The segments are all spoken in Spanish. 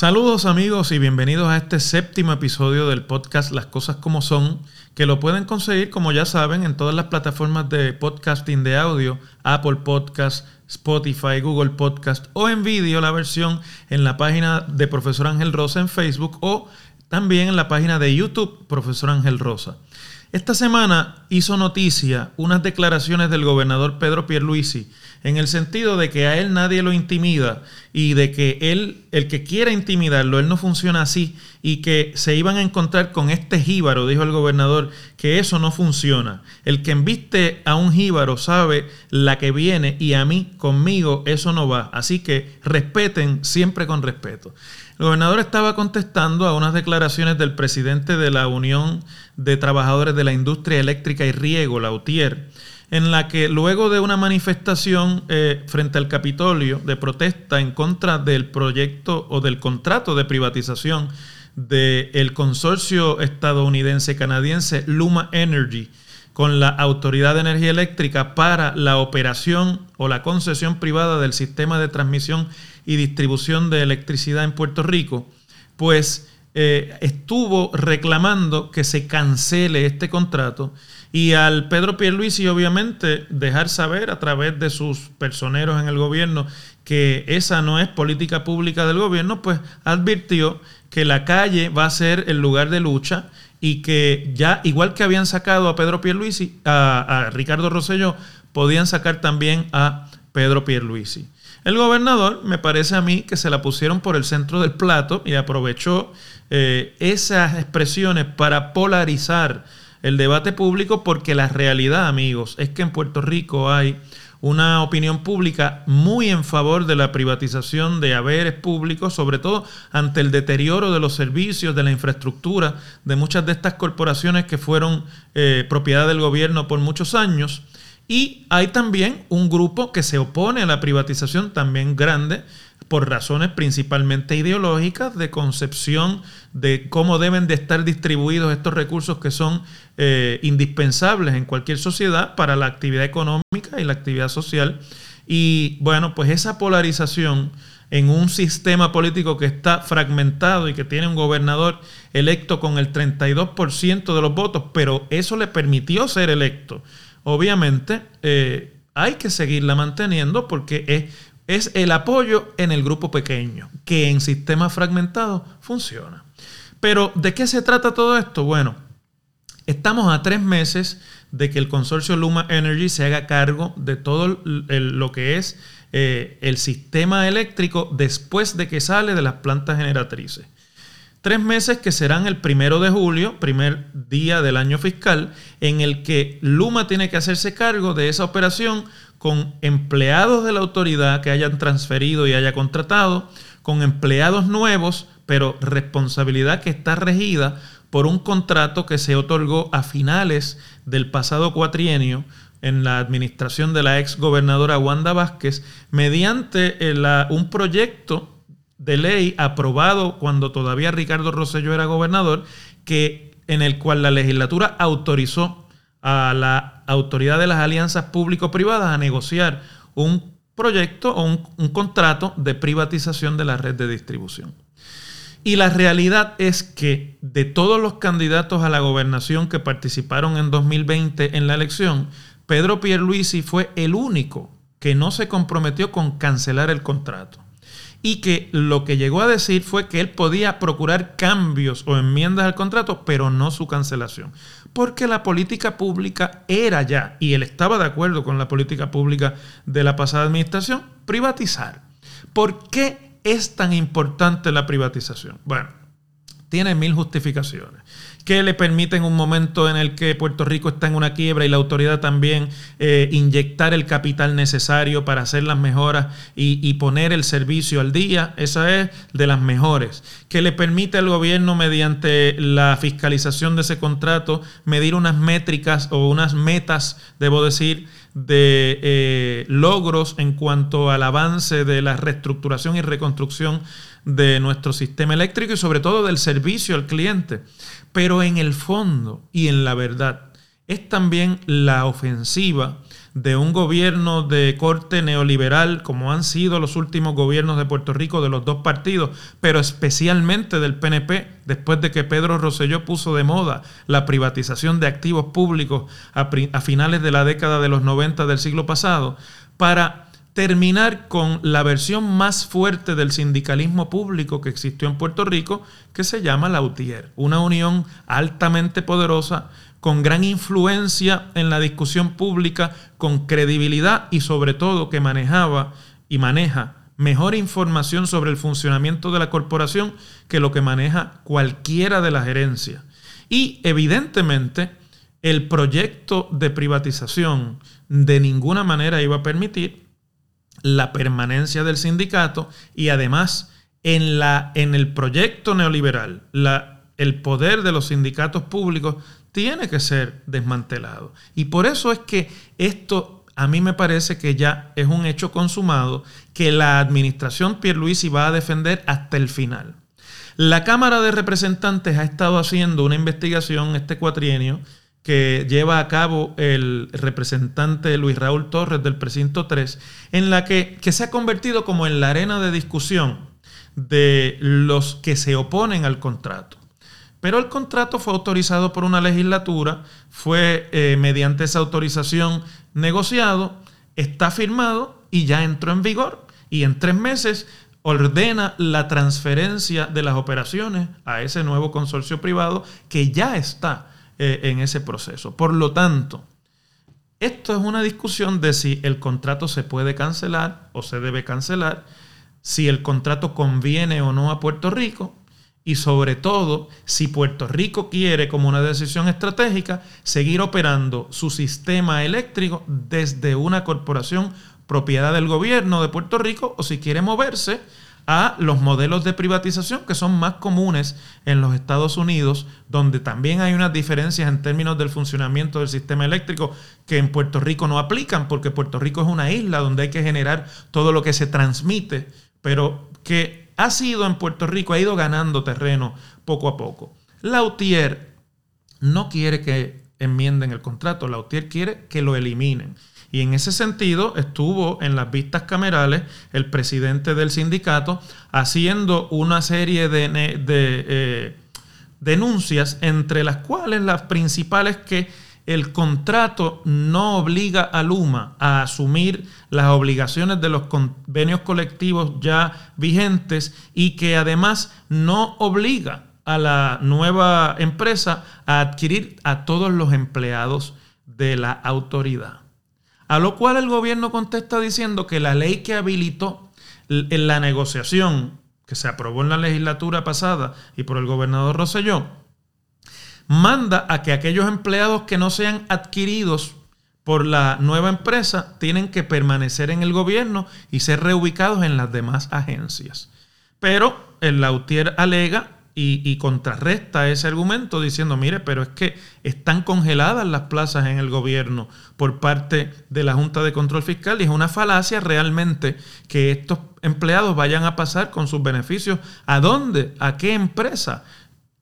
Saludos amigos y bienvenidos a este séptimo episodio del podcast Las Cosas como Son, que lo pueden conseguir, como ya saben, en todas las plataformas de podcasting de audio, Apple Podcast, Spotify, Google Podcast o en vídeo la versión en la página de Profesor Ángel Rosa en Facebook o también en la página de YouTube Profesor Ángel Rosa. Esta semana hizo noticia unas declaraciones del gobernador Pedro Pierluisi en el sentido de que a él nadie lo intimida y de que él, el que quiera intimidarlo, él no funciona así y que se iban a encontrar con este jíbaro, dijo el gobernador, que eso no funciona. El que enviste a un jíbaro sabe la que viene y a mí, conmigo, eso no va. Así que respeten siempre con respeto. El gobernador estaba contestando a unas declaraciones del presidente de la Unión de Trabajadores de la Industria Eléctrica y Riego, la UTIER, en la que luego de una manifestación eh, frente al Capitolio de protesta en contra del proyecto o del contrato de privatización del consorcio estadounidense-canadiense Luma Energy con la Autoridad de Energía Eléctrica para la operación o la concesión privada del sistema de transmisión y distribución de electricidad en Puerto Rico, pues eh, estuvo reclamando que se cancele este contrato y al Pedro Pierluisi, obviamente, dejar saber a través de sus personeros en el gobierno que esa no es política pública del gobierno, pues advirtió que la calle va a ser el lugar de lucha y que ya, igual que habían sacado a Pedro Pierluisi, a, a Ricardo Rosselló, podían sacar también a Pedro Pierluisi. El gobernador me parece a mí que se la pusieron por el centro del plato y aprovechó eh, esas expresiones para polarizar el debate público porque la realidad, amigos, es que en Puerto Rico hay una opinión pública muy en favor de la privatización de haberes públicos, sobre todo ante el deterioro de los servicios, de la infraestructura de muchas de estas corporaciones que fueron eh, propiedad del gobierno por muchos años. Y hay también un grupo que se opone a la privatización, también grande, por razones principalmente ideológicas de concepción de cómo deben de estar distribuidos estos recursos que son eh, indispensables en cualquier sociedad para la actividad económica y la actividad social. Y bueno, pues esa polarización en un sistema político que está fragmentado y que tiene un gobernador electo con el 32% de los votos, pero eso le permitió ser electo. Obviamente eh, hay que seguirla manteniendo porque es es el apoyo en el grupo pequeño, que en sistemas fragmentados funciona. Pero, ¿de qué se trata todo esto? Bueno, estamos a tres meses de que el consorcio Luma Energy se haga cargo de todo lo que es eh, el sistema eléctrico después de que sale de las plantas generatrices. Tres meses que serán el primero de julio, primer día del año fiscal, en el que Luma tiene que hacerse cargo de esa operación con empleados de la autoridad que hayan transferido y haya contratado, con empleados nuevos, pero responsabilidad que está regida por un contrato que se otorgó a finales del pasado cuatrienio en la administración de la ex gobernadora Wanda Vázquez, mediante eh, un proyecto de ley aprobado cuando todavía Ricardo Rosselló era gobernador, que, en el cual la legislatura autorizó a la autoridad de las alianzas público-privadas a negociar un proyecto o un, contrato de privatización de la red de distribución. Y la realidad es que de todos los candidatos a la gobernación que participaron en 2020 en la elección, Pedro Pierluisi fue el único que no se comprometió con cancelar el contrato y que lo que llegó a decir fue que él podía procurar cambios o enmiendas al contrato, pero no su cancelación. Porque la política pública era ya, y él estaba de acuerdo con la política pública de la pasada administración, privatizar. ¿Por qué es tan importante la privatización? Bueno, tiene mil justificaciones que le permiten un momento en el que Puerto Rico está en una quiebra y la autoridad también eh, inyectar el capital necesario para hacer las mejoras y, poner el servicio al día. Esa es de las mejores. Que le permite al gobierno, mediante la fiscalización de ese contrato, medir unas métricas o unas metas, debo decir, de eh, logros en cuanto al avance de la reestructuración y reconstrucción de nuestro sistema eléctrico y sobre todo del servicio al cliente. Pero en el fondo y en la verdad es también la ofensiva de un gobierno de corte neoliberal, como han sido los últimos gobiernos de Puerto Rico de los dos partidos, pero especialmente del PNP, después de que Pedro Rosselló puso de moda la privatización de activos públicos a, a finales de la década de los 90 del siglo pasado, para terminar con la versión más fuerte del sindicalismo público que existió en Puerto Rico, que se llama la UTIER, una unión altamente poderosa con gran influencia en la discusión pública, con credibilidad y sobre todo que manejaba y maneja mejor información sobre el funcionamiento de la corporación que lo que maneja cualquiera de las gerencias. Y evidentemente el proyecto de privatización de ninguna manera iba a permitir la permanencia del sindicato y además en, la, en el proyecto neoliberal el poder de los sindicatos públicos tiene que ser desmantelado. Y por eso es que esto a mí me parece que ya es un hecho consumado que la administración Pierluisi va a defender hasta el final. La Cámara de Representantes ha estado haciendo una investigación este cuatrienio que lleva a cabo el representante Luis Raúl Torres del precinto 3, en la que, que se ha convertido como en la arena de discusión de los que se oponen al contrato. Pero el contrato fue autorizado por una legislatura, fue eh, mediante esa autorización negociado, está firmado y ya entró en vigor. Y en tres meses ordena la transferencia de las operaciones a ese nuevo consorcio privado que ya está eh, en ese proceso. Por lo tanto, esto es una discusión de si el contrato se puede cancelar o se debe cancelar, si el contrato conviene o no a Puerto Rico y sobre todo si Puerto Rico quiere como una decisión estratégica seguir operando su sistema eléctrico desde una corporación propiedad del gobierno de Puerto Rico o si quiere moverse a los modelos de privatización que son más comunes en los Estados Unidos, donde también hay unas diferencias en términos del funcionamiento del sistema eléctrico que en Puerto Rico no aplican, porque Puerto Rico es una isla donde hay que generar todo lo que se transmite, pero que ha sido en Puerto Rico, ha ido ganando terreno poco a poco. Lautier no quiere que enmienden el contrato, Lautier quiere que lo eliminen. Y en ese sentido estuvo en las vistas camerales el presidente del sindicato haciendo una serie de, eh, denuncias, entre las cuales las principales que el contrato no obliga a Luma a asumir las obligaciones de los convenios colectivos ya vigentes y que además no obliga a la nueva empresa a adquirir a todos los empleados de la autoridad. A lo cual el gobierno contesta diciendo que la ley que habilitó en la negociación que se aprobó en la legislatura pasada y por el gobernador Rosselló, manda a que aquellos empleados que no sean adquiridos por la nueva empresa tienen que permanecer en el gobierno y ser reubicados en las demás agencias. Pero el Lautier alega y, contrarresta ese argumento diciendo, mire, pero es que están congeladas las plazas en el gobierno por parte de la Junta de Control Fiscal y es una falacia realmente que estos empleados vayan a pasar con sus beneficios. ¿A dónde? ¿A qué empresa?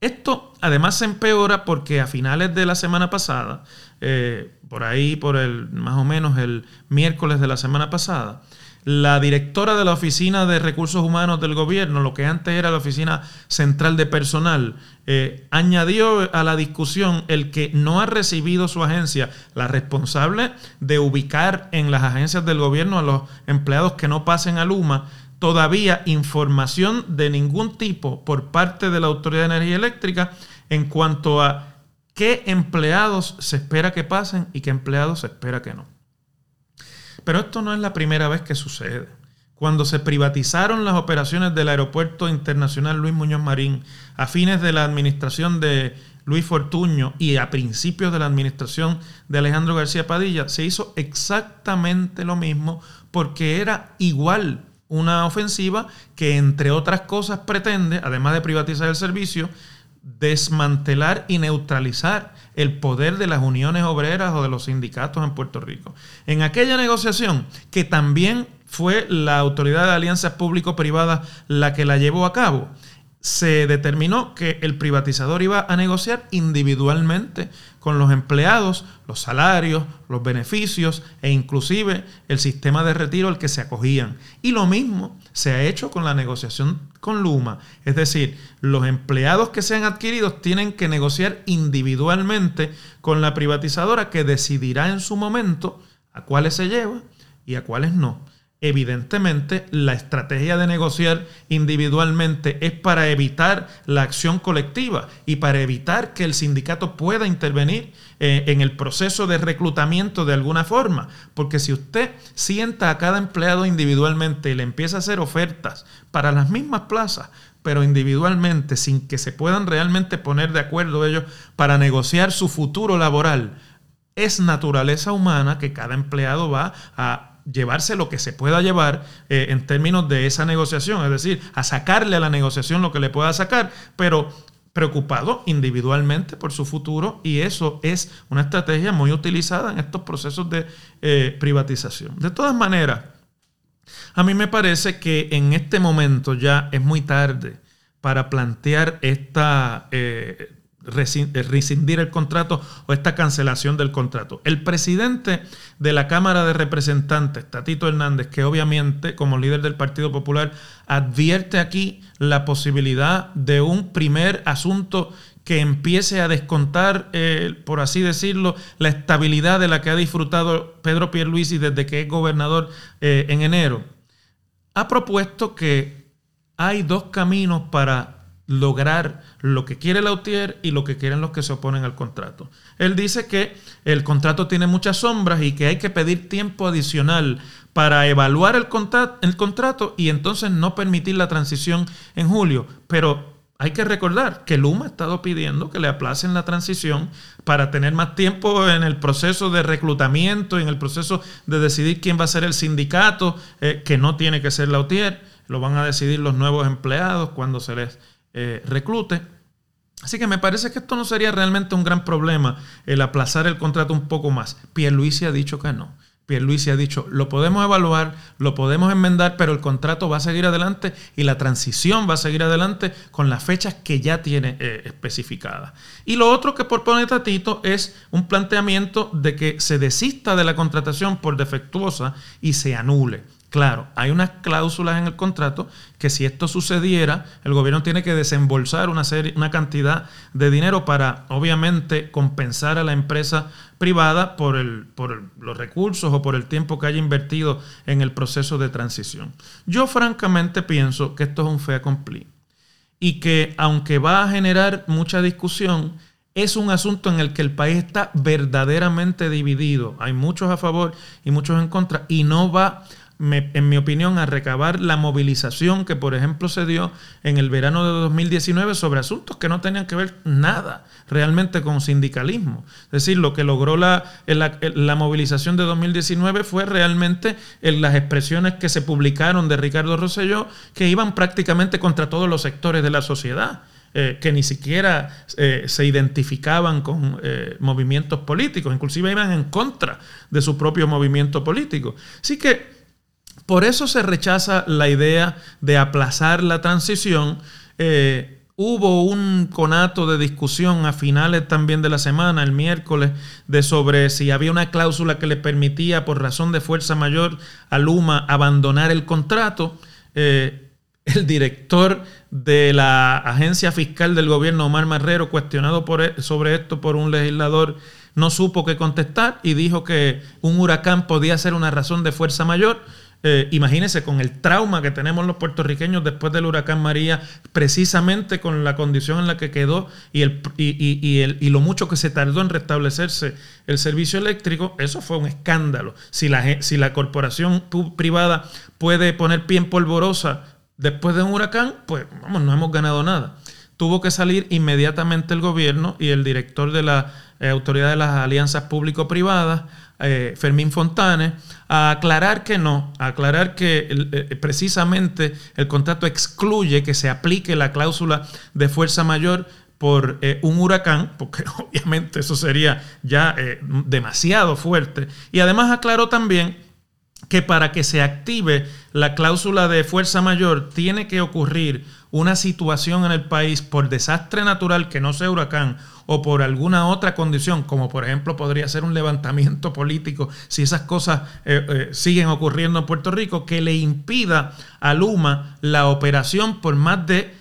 Esto además se empeora porque a finales de la semana pasada, eh, por ahí, por el más o menos el miércoles de la semana pasada, la directora de la Oficina de Recursos Humanos del Gobierno, lo que antes era la Oficina Central de Personal, eh, añadió a la discusión el que no ha recibido su agencia la responsable de ubicar en las agencias del gobierno a los empleados que no pasen a Luma todavía información de ningún tipo por parte de la Autoridad de Energía Eléctrica en cuanto a qué empleados se espera que pasen y qué empleados se espera que no. Pero esto no es la primera vez que sucede. Cuando se privatizaron las operaciones del Aeropuerto Internacional Luis Muñoz Marín a fines de la administración de Luis Fortuño y a principios de la administración de Alejandro García Padilla, se hizo exactamente lo mismo porque era igual una ofensiva que, entre otras cosas, pretende, además de privatizar el servicio, desmantelar y neutralizar el poder de las uniones obreras o de los sindicatos en Puerto Rico. En aquella negociación, que también fue la Autoridad de Alianzas Público-Privadas la que la llevó a cabo se determinó que el privatizador iba a negociar individualmente con los empleados los salarios, los beneficios e inclusive el sistema de retiro al que se acogían. Y lo mismo se ha hecho con la negociación con Luma. Es decir, los empleados que sean adquiridos tienen que negociar individualmente con la privatizadora que decidirá en su momento a cuáles se lleva y a cuáles no. Evidentemente, la estrategia de negociar individualmente es para evitar la acción colectiva y para evitar que el sindicato pueda intervenir eh, en el proceso de reclutamiento de alguna forma. Porque si usted sienta a cada empleado individualmente y le empieza a hacer ofertas para las mismas plazas, pero individualmente, sin que se puedan realmente poner de acuerdo ellos para negociar su futuro laboral, es naturaleza humana que cada empleado va a llevarse lo que se pueda llevar eh, en términos de esa negociación, es decir, a sacarle a la negociación lo que le pueda sacar, pero preocupado individualmente por su futuro y eso es una estrategia muy utilizada en estos procesos de eh, privatización. De todas maneras, a mí me parece que en este momento ya es muy tarde para plantear esta eh, rescindir el contrato o esta cancelación del contrato. El presidente de la Cámara de Representantes, Tatito Hernández, que obviamente como líder del Partido Popular advierte aquí la posibilidad de un primer asunto que empiece a descontar, eh, por así decirlo, la estabilidad de la que ha disfrutado Pedro Pierluisi desde que es gobernador eh, en enero, ha propuesto que hay dos caminos para lograr lo que quiere Lautier y lo que quieren los que se oponen al contrato. Él dice que el contrato tiene muchas sombras y que hay que pedir tiempo adicional para evaluar el, contrato, y entonces no permitir la transición en julio. Pero hay que recordar que Luma ha estado pidiendo que le aplacen la transición para tener más tiempo en el proceso de reclutamiento, en el proceso de decidir quién va a ser el sindicato, eh, que no tiene que ser Lautier, lo van a decidir los nuevos empleados cuando se les eh, reclute. Así que me parece que esto no sería realmente un gran problema el aplazar el contrato un poco más. Pierluisi ha dicho que no. Pierluisi ha dicho, lo podemos evaluar, lo podemos enmendar, pero el contrato va a seguir adelante y la transición va a seguir adelante con las fechas que ya tiene eh, especificadas. Y lo otro que propone Tatito es un planteamiento de que se desista de la contratación por defectuosa y se anule. Claro, hay unas cláusulas en el contrato que si esto sucediera, el gobierno tiene que desembolsar una, serie, una cantidad de dinero para, obviamente, compensar a la empresa privada por, el, por los recursos o por el tiempo que haya invertido en el proceso de transición. Yo francamente pienso que esto es un fait accompli y que aunque va a generar mucha discusión, es un asunto en el que el país está verdaderamente dividido. Hay muchos a favor y muchos en contra y no va en mi opinión, a recabar la movilización que, por ejemplo, se dio en el verano de 2019 sobre asuntos que no tenían que ver nada realmente con sindicalismo. Es decir, lo que logró la, la, movilización de 2019 fue realmente en las expresiones que se publicaron de Ricardo Rosselló, que iban prácticamente contra todos los sectores de la sociedad. Eh, que ni siquiera eh, se identificaban con eh, movimientos políticos, inclusive iban en contra de su propio movimiento político. Así que por eso se rechaza la idea de aplazar la transición. Eh, hubo un conato de discusión a finales también de la semana, el miércoles, de sobre si había una cláusula que le permitía, por razón de fuerza mayor, a Luma abandonar el contrato. Eh, el director de la agencia fiscal del gobierno, Omar Marrero, cuestionado e, sobre esto por un legislador, no supo qué contestar y dijo que un huracán podía ser una razón de fuerza mayor. Eh, imagínense con el trauma que tenemos los puertorriqueños después del huracán María, precisamente con la condición en la que quedó y, el, y, el, y lo mucho que se tardó en restablecerse el servicio eléctrico, eso fue un escándalo. Si la, si la corporación privada puede poner pie en polvorosa después de un huracán, pues vamos, no hemos ganado nada. Tuvo que salir inmediatamente el gobierno y el director de la eh, Autoridad de las Alianzas Público-Privadas eh, Fermín Fontanes, a aclarar que no, a aclarar que eh, precisamente el contrato excluye que se aplique la cláusula de fuerza mayor por eh, un huracán, porque obviamente eso sería ya demasiado fuerte. Y además aclaró también que para que se active la cláusula de fuerza mayor tiene que ocurrir una situación en el país por desastre natural que no sea huracán o por alguna otra condición, como por ejemplo podría ser un levantamiento político, si esas cosas eh, eh, siguen ocurriendo en Puerto Rico, que le impida a Luma la operación por más de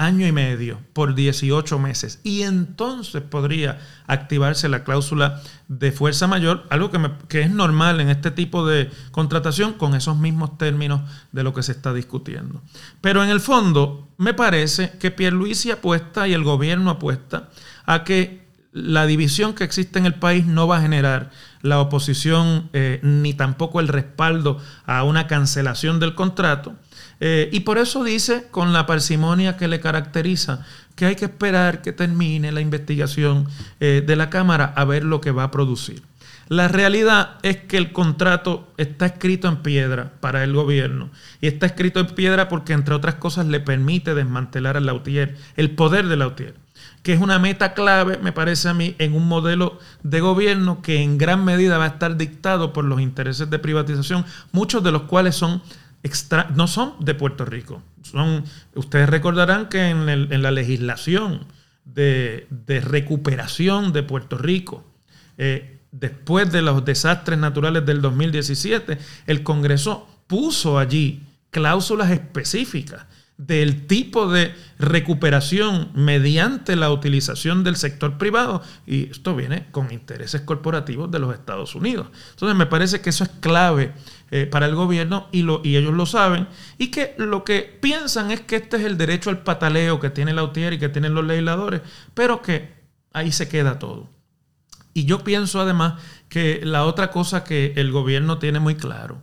año y medio por 18 meses. Y entonces podría activarse la cláusula de fuerza mayor, algo que, que, es normal en este tipo de contratación con esos mismos términos de lo que se está discutiendo. Pero en el fondo, me parece que Pierluisi apuesta y el gobierno apuesta a que la división que existe en el país no va a generar la oposición eh, ni tampoco el respaldo a una cancelación del contrato eh, y por eso dice, con la parsimonia que le caracteriza, que hay que esperar que termine la investigación eh, de la Cámara a ver lo que va a producir. La realidad es que el contrato está escrito en piedra para el gobierno. Y está escrito en piedra porque, entre otras cosas, le permite desmantelar al Lautier, el poder de Lautier, que es una meta clave, me parece a mí, en un modelo de gobierno que en gran medida va a estar dictado por los intereses de privatización, muchos de los cuales son no son de Puerto Rico. Son, ustedes recordarán que en, la legislación de, recuperación de Puerto Rico, eh, después de los desastres naturales del 2017, el Congreso puso allí cláusulas específicas del tipo de recuperación mediante la utilización del sector privado y esto viene con intereses corporativos de los Estados Unidos. Entonces me parece que eso es clave eh, para el gobierno y, lo, y ellos lo saben y que lo que piensan es que este es el derecho al pataleo que tiene la UTIER y que tienen los legisladores, pero que ahí se queda todo. Y yo pienso además que la otra cosa que el gobierno tiene muy claro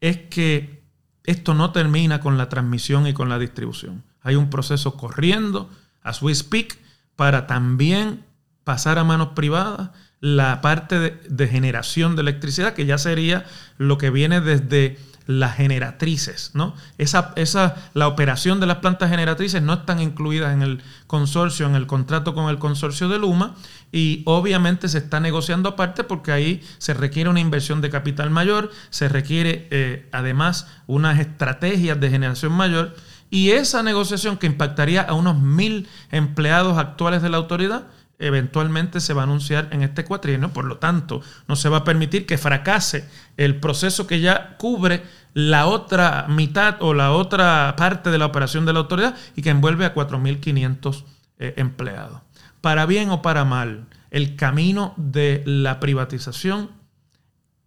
es que esto no termina con la transmisión y con la distribución. Hay un proceso corriendo a Swiss Peak para también pasar a manos privadas la parte de, generación de electricidad, que ya sería lo que viene desde las generatrices, ¿no? Esa, esa, la operación de las plantas generatrices no están incluidas en el consorcio, en el contrato con el consorcio de Luma, y obviamente se está negociando aparte porque ahí se requiere una inversión de capital mayor, se requiere eh, además unas estrategias de generación mayor, y esa negociación que impactaría a unos mil empleados actuales de la autoridad, eventualmente se va a anunciar en este cuatrienio, por lo tanto, no se va a permitir que fracase el proceso que ya cubre la otra mitad o la otra parte de la operación de la autoridad y que envuelve a 4.500 eh, empleados. Para bien o para mal, el camino de la privatización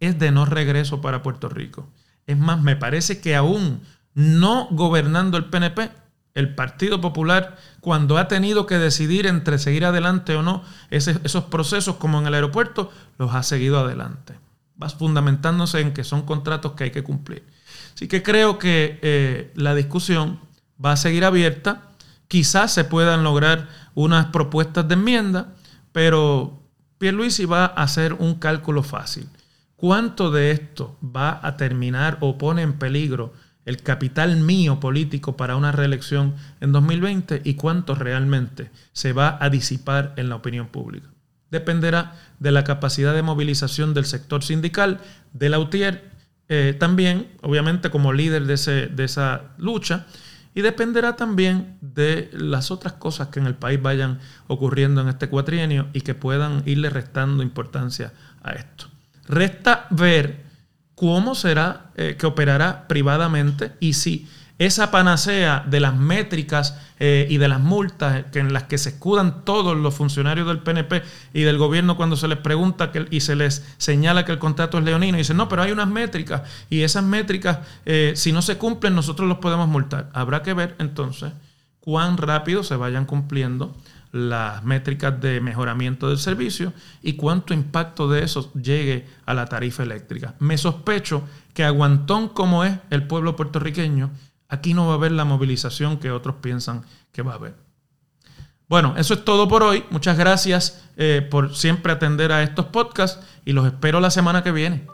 es de no regreso para Puerto Rico. Es más, me parece que aún no gobernando el PNP, el Partido Popular, cuando ha tenido que decidir entre seguir adelante o no esos procesos, como en el aeropuerto, los ha seguido adelante. Vas fundamentándose en que son contratos que hay que cumplir. Así que creo que eh, la discusión va a seguir abierta. Quizás se puedan lograr unas propuestas de enmienda, pero Pierluisi va a hacer un cálculo fácil. ¿Cuánto de esto va a terminar o pone en peligro el capital mío político para una reelección en 2020 y cuánto realmente se va a disipar en la opinión pública. Dependerá de la capacidad de movilización del sector sindical, de la UTIER, eh, también, obviamente, como líder de, de esa lucha, y dependerá también de las otras cosas que en el país vayan ocurriendo en este cuatrienio y que puedan irle restando importancia a esto. Resta ver cómo será eh, que operará privadamente y si esa panacea de las métricas eh, y de las multas que en las que se escudan todos los funcionarios del PNP y del gobierno cuando se les pregunta y se les señala que el contrato es leonino, y dicen, no, pero hay unas métricas y esas métricas, eh, si no se cumplen, nosotros los podemos multar. Habrá que ver entonces cuán rápido se vayan cumpliendo las métricas de mejoramiento del servicio y cuánto impacto de eso llegue a la tarifa eléctrica. Me sospecho que aguantón como es el pueblo puertorriqueño, aquí no va a haber la movilización que otros piensan que va a haber. Bueno, eso es todo por hoy. Muchas gracias eh, por siempre atender a estos podcasts y los espero la semana que viene.